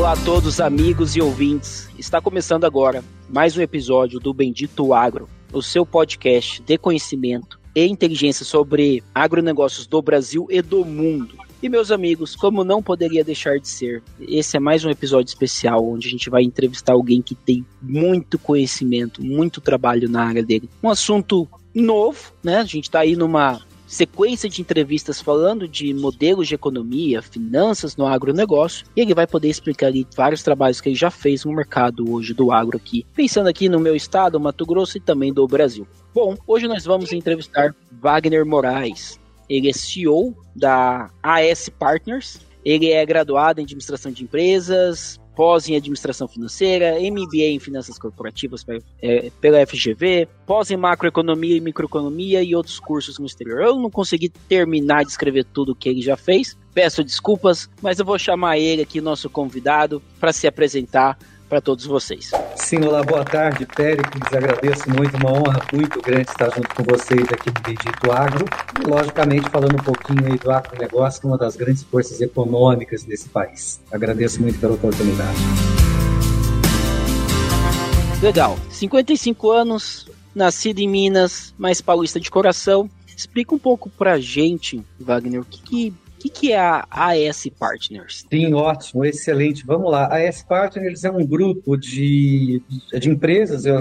Olá a todos, amigos e ouvintes. Está começando agora mais um episódio do Bendito Agro, o seu podcast de conhecimento e inteligência sobre agronegócios do Brasil e do mundo. E meus amigos, como não poderia deixar de ser, esse é mais um episódio especial onde a gente vai entrevistar alguém que tem muito conhecimento, muito trabalho na área dele. Um assunto novo, né? A gente está aí numa sequência de entrevistas falando de modelos de economia, finanças no agronegócio, e ele vai poder explicar ali vários trabalhos que ele já fez no mercado hoje do agro aqui, pensando aqui no meu estado, Mato Grosso e também do Brasil. Bom, hoje nós vamos entrevistar Wagner Moraes. Ele é CEO da AS Partners, ele é graduado em administração de empresas, pós em administração financeira, MBA em finanças corporativas é, pela FGV, pós em macroeconomia e microeconomia e outros cursos no exterior. Eu não consegui terminar de escrever tudo o que ele já fez. Peço desculpas, mas eu vou chamar ele aqui, nosso convidado, para se apresentar para todos vocês. Sim, olá, boa tarde, Péricles. Agradeço muito, uma honra muito grande estar junto com vocês aqui no Bendito Agro. E, logicamente, falando um pouquinho aí do agronegócio, uma das grandes forças econômicas desse país. Agradeço muito pela oportunidade. Legal. 55 anos, nascido em Minas, mas paulista de coração. Explica um pouco pra gente, Wagner, o que, que que, que, é a AS Partners? Sim, ótimo, excelente. Vamos lá. A AS Partners é um grupo de, de empresas eh,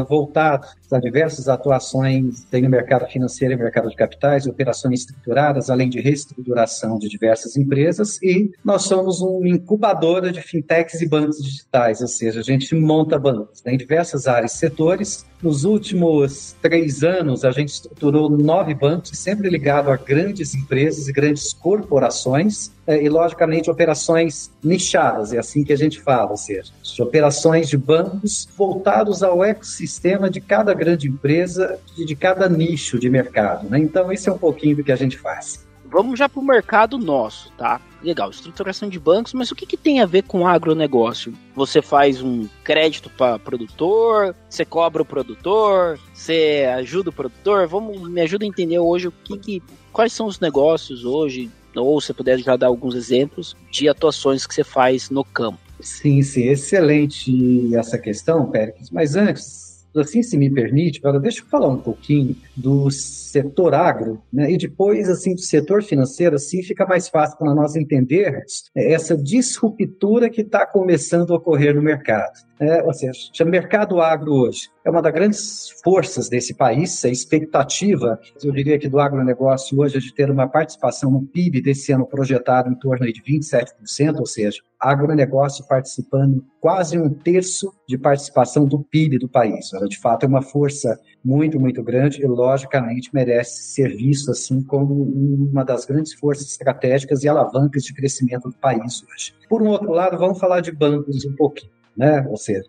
diversas atuações tem no mercado financeiro e mercado de capitais, operações estruturadas, além de reestruturação de diversas empresas. E nós somos uma incubadora de fintechs e bancos digitais, ou seja, a gente monta bancos né, em diversas áreas e setores nos últimos três anos, a gente estruturou nove bancos, sempre ligado a grandes empresas e grandes corporações, e, logicamente, operações nichadas, é assim que a gente fala, ou seja, operações de bancos voltados ao ecossistema de cada grande empresa e de cada nicho de mercado. Né? Então, isso é um pouquinho do que a gente faz. Vamos já para o mercado nosso, tá? Legal, estruturação de bancos, mas o que, que tem a ver com agronegócio? Você faz um crédito para produtor, você cobra o produtor, você ajuda o produtor? Vamos, me ajuda a entender hoje o que, que quais são os negócios hoje, ou você puder já dar alguns exemplos de atuações que você faz no campo. Sim, sim, excelente essa questão, Péricles. Mas antes, assim se me permite, deixa eu falar um pouquinho do setor agro, né? e depois, assim, do setor financeiro, assim fica mais fácil para nós entendermos essa disruptura que está começando a ocorrer no mercado. É, ou seja, o mercado agro hoje é uma das grandes forças desse país. A expectativa, eu diria que do agronegócio hoje é de ter uma participação no PIB desse ano projetado em torno de 27%, ou seja, agronegócio participando quase um terço de participação do PIB do país. Ela, de fato, é uma força muito, muito grande e, logicamente, merece ser visto assim como uma das grandes forças estratégicas e alavancas de crescimento do país hoje. Por um outro lado, vamos falar de bancos um pouquinho né? Ou seja,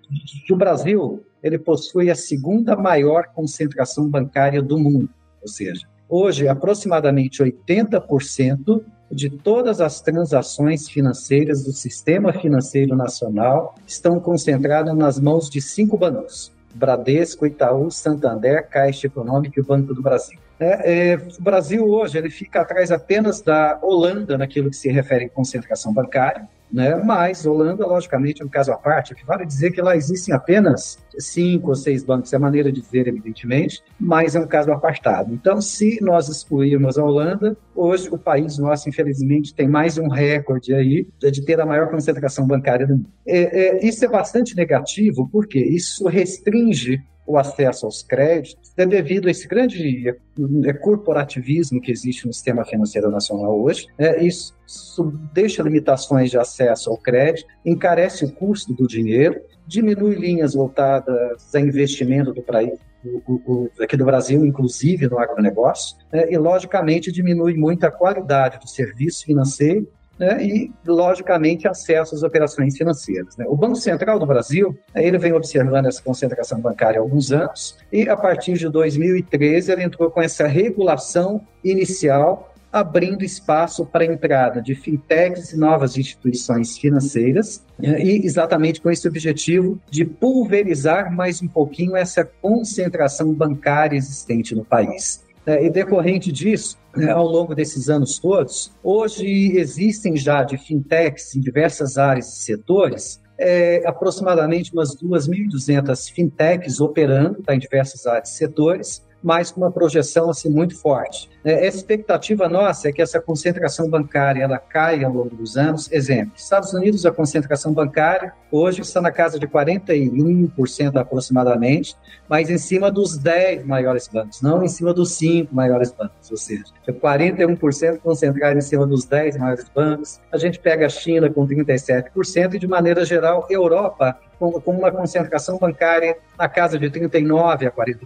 o Brasil ele possui a segunda maior concentração bancária do mundo, ou seja, hoje aproximadamente 80% de todas as transações financeiras do sistema financeiro nacional estão concentradas nas mãos de cinco bancos: Bradesco, Itaú, Santander, Caixa Econômica e Banco do Brasil. É, é, o Brasil hoje ele fica atrás apenas da Holanda naquilo que se refere à concentração bancária, né? Mas Holanda, logicamente, é um caso à parte, que vale dizer que lá existem apenas cinco ou seis bancos, é maneira de dizer, evidentemente, mas é um caso apartado. Então, se nós excluirmos a Holanda, hoje o país nosso, infelizmente, tem mais um recorde aí de ter a maior concentração bancária do mundo. É, é, isso é bastante negativo, porque isso restringe o acesso aos créditos é devido a esse grande é, corporativismo que existe no sistema financeiro nacional hoje. É, isso, deixa limitações de acesso ao crédito, encarece o custo do dinheiro, diminui linhas voltadas a investimento do país, aqui do Brasil, inclusive no agronegócio, é, e, logicamente, diminui muito a qualidade do serviço financeiro né, e, logicamente, acesso às operações financeiras. Né. O Banco Central do Brasil, ele vem observando essa concentração bancária há alguns anos, e a partir de 2013 ele entrou com essa regulação inicial abrindo espaço para a entrada de fintechs e novas instituições financeiras, né, e exatamente com esse objetivo de pulverizar mais um pouquinho essa concentração bancária existente no país. É, e decorrente disso, né, ao longo desses anos todos, hoje existem já de fintechs em diversas áreas e setores é, aproximadamente umas 2.200 fintechs operando tá, em diversas áreas e setores, mas com uma projeção assim, muito forte. É, a expectativa nossa é que essa concentração bancária ela caia ao longo dos anos. Exemplo, Estados Unidos, a concentração bancária hoje está na casa de 41% aproximadamente, mas em cima dos 10 maiores bancos, não em cima dos 5 maiores bancos, ou seja, 41% concentrado em cima dos 10 maiores bancos. A gente pega a China com 37% e, de maneira geral, Europa com, uma concentração bancária na casa de 39% a 40%.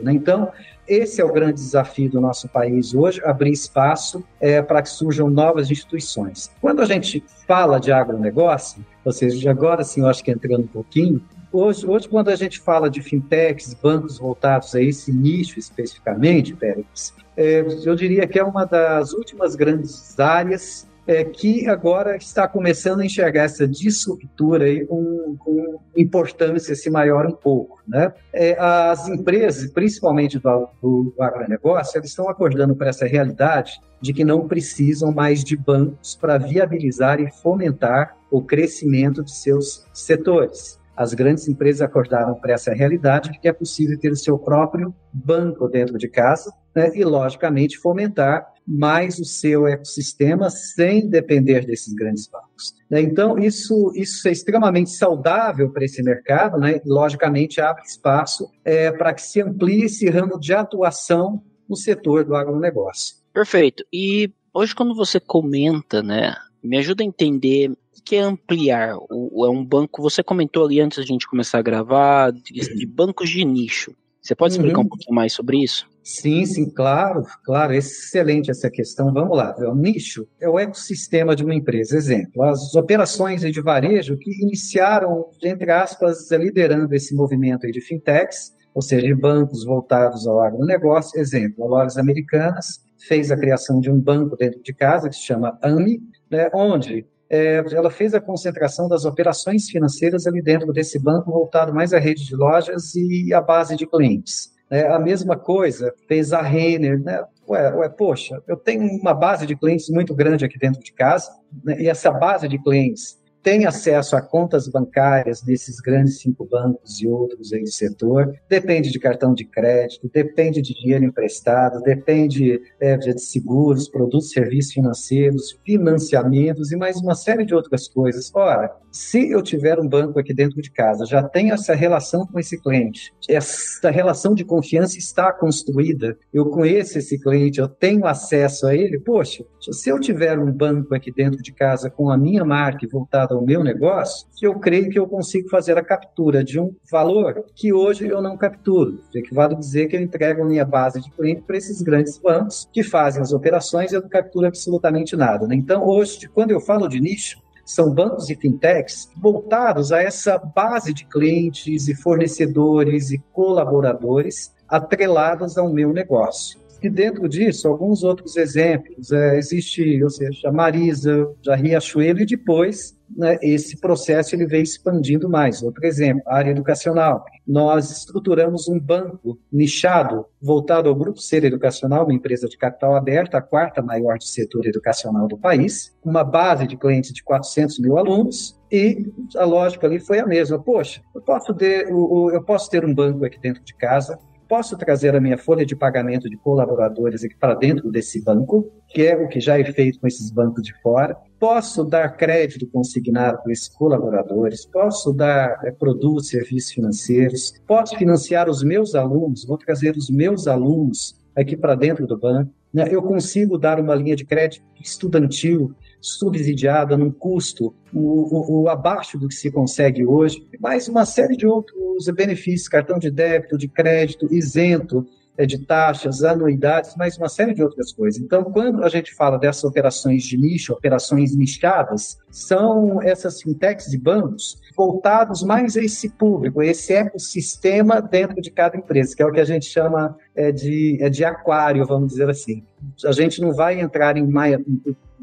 Né? Então, esse é o grande desafio do nosso país hoje, abrir espaço é, para que surjam novas instituições. Quando a gente fala de agronegócio, ou seja, agora sim, eu acho que entrando um pouquinho, hoje, hoje quando a gente fala de fintechs, bancos voltados a esse nicho especificamente, Pérez, é, eu diria que é uma das últimas grandes áreas é, que agora está começando a enxergar essa disruptura aí com, com importância se maior um pouco. Né? É, as empresas, principalmente do, do agronegócio, elas estão acordando para essa realidade de que não precisam mais de bancos para viabilizar e fomentar o crescimento de seus setores. As grandes empresas acordaram para essa realidade de que é possível ter o seu próprio banco dentro de casa né, e, logicamente, fomentar mais o seu ecossistema sem depender desses grandes bancos. Né? Então, isso, isso é extremamente saudável para esse mercado, né? logicamente abre espaço é, para que se amplie esse ramo de atuação no setor do agronegócio. Perfeito. E hoje, quando você comenta, né, me ajuda a entender o que é ampliar. O, é um banco, você comentou ali antes da gente começar a gravar, de, de bancos de nicho. Você pode explicar uhum. um pouquinho mais sobre isso? Sim, sim, claro, claro, excelente essa questão. Vamos lá. O nicho é o ecossistema de uma empresa. Exemplo, as operações de varejo que iniciaram, entre aspas, liderando esse movimento de fintechs, ou seja, de bancos voltados ao agronegócio. Exemplo, a Lojas Americanas fez a criação de um banco dentro de casa que se chama AMI, né, onde é, ela fez a concentração das operações financeiras ali dentro desse banco, voltado mais à rede de lojas e à base de clientes. É, a mesma coisa fez a Renner, né? Ué, ué, poxa, eu tenho uma base de clientes muito grande aqui dentro de casa, né? e essa base de clientes tem acesso a contas bancárias desses grandes cinco bancos e outros aí do setor, depende de cartão de crédito, depende de dinheiro emprestado, depende é, de seguros, produtos, serviços financeiros, financiamentos e mais uma série de outras coisas. Ora, se eu tiver um banco aqui dentro de casa, já tenho essa relação com esse cliente, essa relação de confiança está construída, eu conheço esse cliente, eu tenho acesso a ele, poxa, se eu tiver um banco aqui dentro de casa com a minha marca voltada ao meu negócio, eu creio que eu consigo fazer a captura de um valor que hoje eu não capturo. O que vale dizer que eu entrego a minha base de cliente para esses grandes bancos que fazem as operações e eu não capturo absolutamente nada. Né? Então, hoje, quando eu falo de nicho, são bancos e fintechs voltados a essa base de clientes e fornecedores e colaboradores atrelados ao meu negócio. E dentro disso, alguns outros exemplos. É, existe, ou seja, a Marisa, a Riachuelo, e depois né, esse processo ele veio expandindo mais. Outro exemplo, a área educacional. Nós estruturamos um banco nichado, voltado ao Grupo Ser Educacional, uma empresa de capital aberto, a quarta maior do setor educacional do país, uma base de clientes de 400 mil alunos, e a lógica ali foi a mesma. Poxa, eu posso ter, eu posso ter um banco aqui dentro de casa, posso trazer a minha folha de pagamento de colaboradores aqui para dentro desse banco, que é o que já é feito com esses bancos de fora. Posso dar crédito consignado para esses colaboradores, posso dar é, produtos, serviços financeiros, posso financiar os meus alunos, vou trazer os meus alunos aqui para dentro do banco. Né? Eu consigo dar uma linha de crédito estudantil subsidiada num custo o, o, o, abaixo do que se consegue hoje, mais uma série de outros benefícios, cartão de débito, de crédito, isento, é, de taxas, anuidades, mas uma série de outras coisas. Então, quando a gente fala dessas operações de nicho, operações nichadas, são essas fintechs e bancos voltados mais a esse público, a esse ecossistema dentro de cada empresa, que é o que a gente chama é, de, é de aquário, vamos dizer assim. A gente não vai entrar em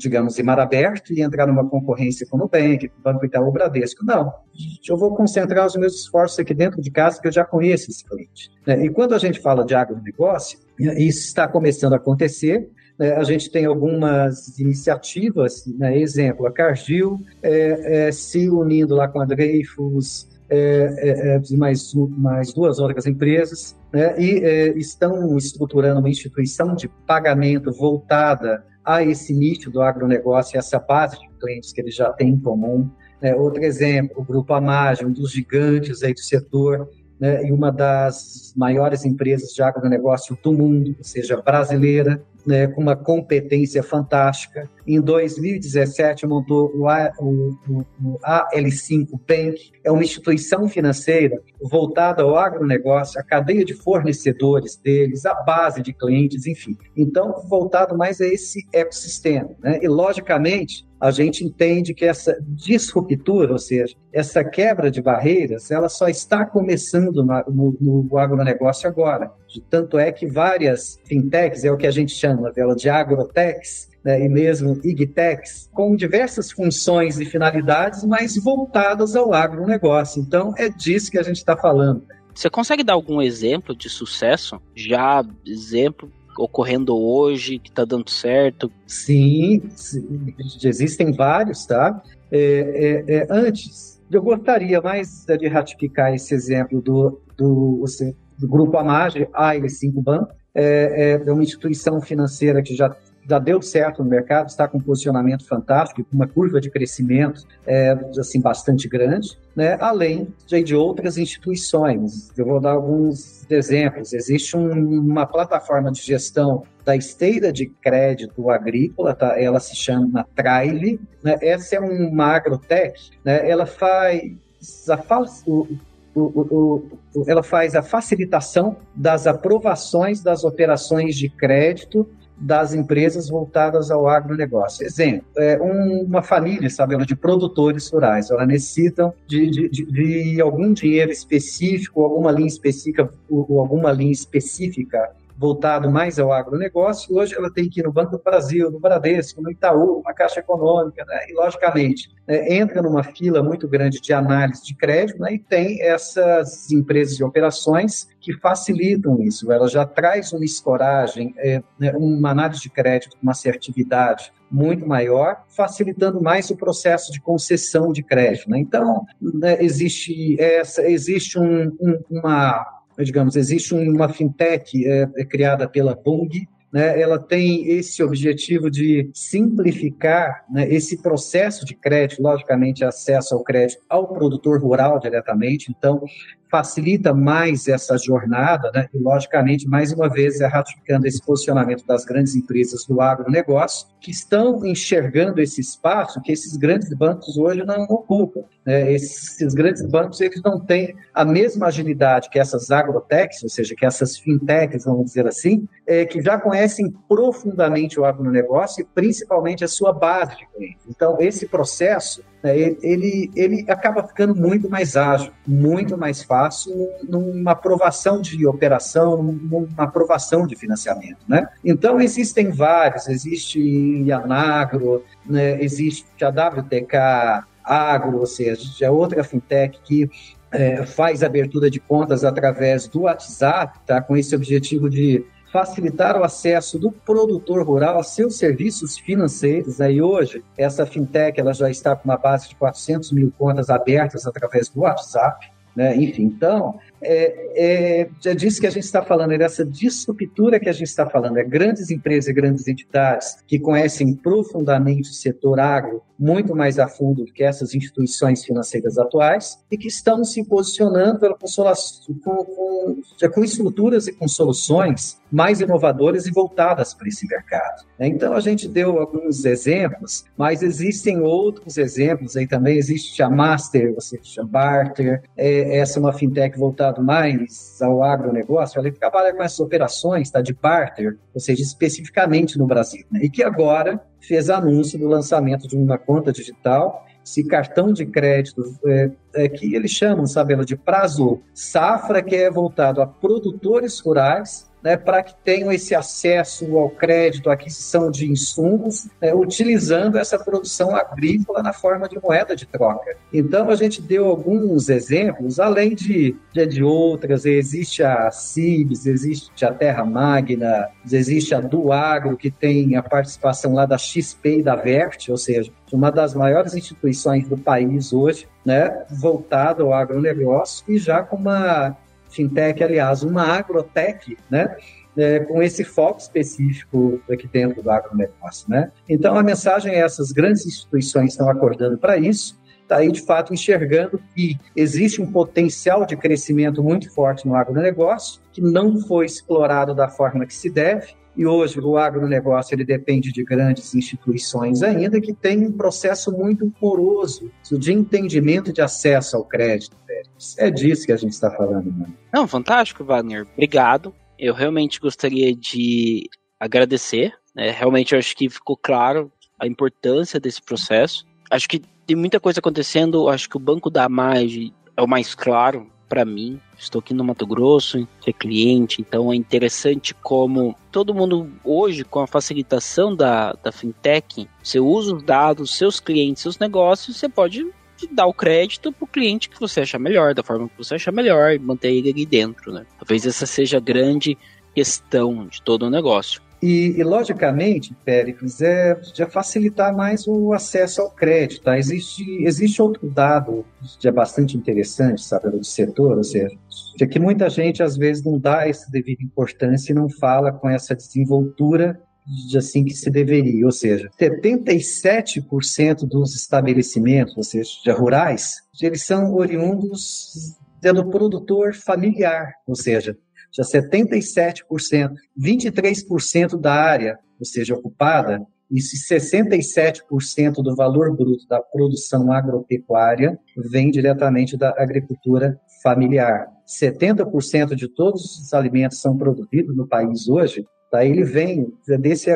digamos, em mar aberto e entrar numa concorrência com o Nubank, Banco Itaú, Bradesco. Não. Eu vou concentrar os meus esforços aqui dentro de casa, que eu já conheço esse cliente. Né? E quando a gente fala de agronegócio, isso está começando a acontecer, né? a gente tem algumas iniciativas, né? exemplo, a Cargill é, é, se unindo lá com a Dreyfus, é, é, é mais, mais duas outras empresas, né, e é, estão estruturando uma instituição de pagamento voltada a esse nicho do agronegócio, essa base de clientes que eles já têm em comum. É, outro exemplo, o Grupo Amage, um dos gigantes aí do setor, né, e uma das maiores empresas de agronegócio do mundo, ou seja, brasileira, né, com uma competência fantástica. Em 2017, montou o, A, o, o, AL5 Bank, é uma instituição financeira voltada ao agronegócio, a cadeia de fornecedores deles, a base de clientes, enfim. Então, voltado mais a esse ecossistema. Né? E, logicamente, a gente entende que essa disruptura, ou seja, essa quebra de barreiras, ela só está começando no, no, no agronegócio agora. Tanto é que várias fintechs, é o que a gente chama dela de agrotechs, né, e mesmo igtechs, com diversas funções e finalidades, mas voltadas ao agronegócio. Então, é disso que a gente está falando. Você consegue dar algum exemplo de sucesso? Já exemplo ocorrendo hoje, que está dando certo? Sim, sim, existem vários, tá? É, é, é, antes, eu gostaria mais de ratificar esse exemplo do, do, do Grupo Amage, AL5 Banco. É, é, é uma instituição financeira que já já deu certo no mercado, está com um posicionamento fantástico, com uma curva de crescimento é, assim bastante grande, né? além de, de, outras instituições. Eu vou dar alguns exemplos. Existe um, uma plataforma de gestão da esteira de crédito agrícola, tá? ela se chama Traile. Né? Essa é uma agrotech, né? ela faz a, o, o, o, ela faz a facilitação das aprovações das operações de crédito das empresas voltadas ao agronegócio. Exemplo, é um, uma família, sabe, de produtores rurais, elas necessitam de, de, de, de algum dinheiro específico, alguma linha específica, ou alguma linha específica voltado mais ao agronegócio, hoje ela tem que ir no Banco do Brasil, no Bradesco, no Itaú, na Caixa Econômica, né? e logicamente é, entra numa fila muito grande de análise de crédito né? e tem essas empresas de operações que facilitam isso. Ela já traz uma escoragem, é, né, uma análise de crédito uma assertividade muito maior, facilitando mais o processo de concessão de crédito. Né? Então, né, existe, essa, existe um, um, uma digamos, existe uma fintech é, é criada pela Bung, né, ela tem esse objetivo de simplificar né, esse processo de crédito, logicamente, acesso ao crédito ao produtor rural diretamente. Então, facilita mais essa jornada, né? e logicamente, mais uma vez, é ratificando esse posicionamento das grandes empresas do agronegócio, que estão enxergando esse espaço que esses grandes bancos hoje não ocupam. Né? Esses grandes bancos eles não têm a mesma agilidade que essas agrotechs, ou seja, que essas fintechs, vamos dizer assim, é, que já conhecem profundamente o agronegócio e principalmente a sua base de clientes. Então, esse processo ele, ele acaba ficando muito mais ágil, muito mais fácil numa aprovação de operação, numa aprovação de financiamento. Né? Então, existem vários, existe a Nagro, né, existe a WTK Agro, ou seja, é outra fintech que é, faz abertura de contas através do WhatsApp, tá, com esse objetivo de facilitar o acesso do produtor rural a seus serviços financeiros. Aí hoje, essa fintech ela já está com uma base de 400 mil contas abertas através do WhatsApp. Né? Enfim, então, é, é, já disse que a gente está falando, é dessa disruptura que a gente está falando, é grandes empresas e grandes entidades que conhecem profundamente o setor agro, muito mais a fundo do que essas instituições financeiras atuais, e que estão se posicionando com, com, com estruturas e com soluções mais inovadoras e voltadas para esse mercado. Então, a gente deu alguns exemplos, mas existem outros exemplos aí também. Existe a Master, você chama Barter, é, essa é uma fintech voltada mais ao agronegócio, ela trabalha com essas operações tá, de barter, ou seja, especificamente no Brasil, né? e que agora fez anúncio do lançamento de uma conta digital esse cartão de crédito é, é, que eles chamam, sabe, de prazo safra, que é voltado a produtores rurais né, para que tenham esse acesso ao crédito, à aquisição de insumos, né, utilizando essa produção agrícola na forma de moeda de troca. Então, a gente deu alguns exemplos, além de, de, de outras, existe a CIBS, existe a Terra Magna, existe a Duagro, que tem a participação lá da XP e da Vert, ou seja, uma das maiores instituições do país hoje, né, voltada ao agronegócio e já com uma fintech, aliás, uma agrotech, né? É, com esse foco específico aqui dentro do agronegócio, né? Então, a mensagem é essas grandes instituições estão acordando para isso, está aí, de fato, enxergando que existe um potencial de crescimento muito forte no agronegócio, que não foi explorado da forma que se deve, e hoje o agronegócio ele depende de grandes instituições ainda que têm um processo muito poroso de entendimento de acesso ao crédito. É disso que a gente está falando. Né? Não, fantástico, Wagner. Obrigado. Eu realmente gostaria de agradecer. Né? Realmente acho que ficou claro a importância desse processo. Acho que tem muita coisa acontecendo. Acho que o Banco da Margem é o mais claro para mim. Estou aqui no Mato Grosso, ser cliente, então é interessante como todo mundo hoje, com a facilitação da, da fintech, você usa os dados, seus clientes, seus negócios, você pode dar o crédito para o cliente que você achar melhor, da forma que você achar melhor, e manter ele ali dentro. Né? Talvez essa seja a grande questão de todo o negócio. E, e, logicamente, Péricles, é facilitar mais o acesso ao crédito. Tá? Existe, existe outro dado que é bastante interessante, sabe, do setor, ou seja, é que muita gente às vezes não dá essa devida importância e não fala com essa desenvoltura de assim que se deveria, ou seja, 77% dos estabelecimentos, ou seja, rurais, eles são oriundos do produtor familiar, ou seja, já 77%, 23% da área, ou seja, ocupada, e 67% do valor bruto da produção agropecuária vem diretamente da agricultura familiar. 70% de todos os alimentos são produzidos no país hoje, tá? ele vem desse,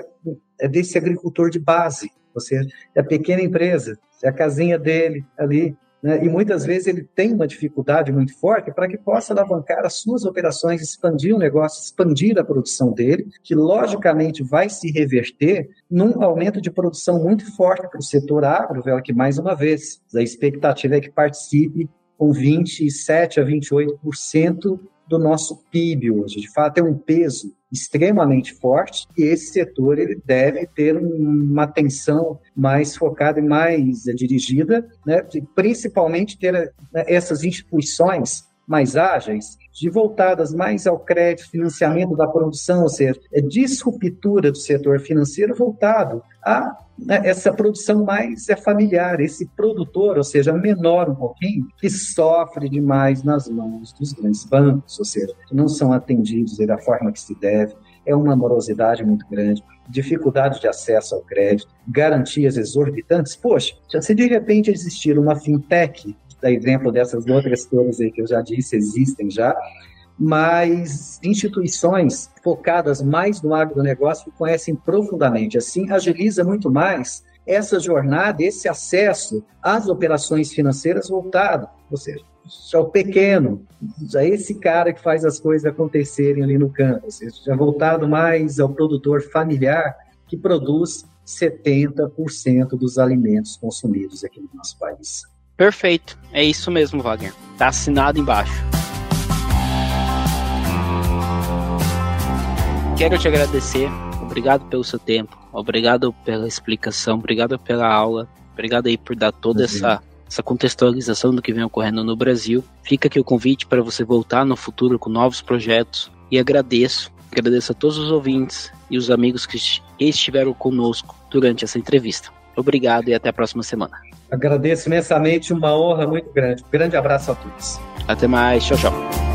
é desse agricultor de base, ou seja, é a pequena empresa, é a casinha dele ali, né? e muitas vezes ele tem uma dificuldade muito forte para que possa alavancar as suas operações, expandir o negócio, expandir a produção dele, que logicamente vai se reverter num aumento de produção muito forte para o setor agro, que mais uma vez, a expectativa é que participe com 27 a 28% do nosso PIB hoje. De fato, é um peso extremamente forte e esse setor ele deve ter uma atenção mais focada e mais dirigida, né, principalmente ter né, essas instituições mais ágeis, de voltadas mais ao crédito, financiamento da produção, ou seja, é disruptura do setor financeiro voltado a né, essa produção mais é familiar, esse produtor, ou seja, menor um pouquinho, que sofre demais nas mãos dos grandes bancos, ou seja, não são atendidos da forma que se deve, é uma morosidade muito grande, dificuldade de acesso ao crédito, garantias exorbitantes. Poxa, se de repente existir uma fintech, da exemplo dessas outras aí que eu já disse, existem já, mas instituições focadas mais no agronegócio conhecem profundamente. Assim, agiliza muito mais essa jornada, esse acesso às operações financeiras voltado, ou seja, já o pequeno, já esse cara que faz as coisas acontecerem ali no campo, ou seja, já voltado mais ao produtor familiar que produz 70% dos alimentos consumidos aqui no nosso país. Perfeito, é isso mesmo, Wagner. Tá assinado embaixo. Quero te agradecer. Obrigado pelo seu tempo. Obrigado pela explicação. Obrigado pela aula. Obrigado aí por dar toda essa, essa contextualização do que vem ocorrendo no Brasil. Fica aqui o convite para você voltar no futuro com novos projetos. E agradeço. Agradeço a todos os ouvintes e os amigos que estiveram conosco durante essa entrevista. Obrigado e até a próxima semana. Agradeço imensamente, uma honra muito grande. Um grande abraço a todos. Até mais, tchau, tchau.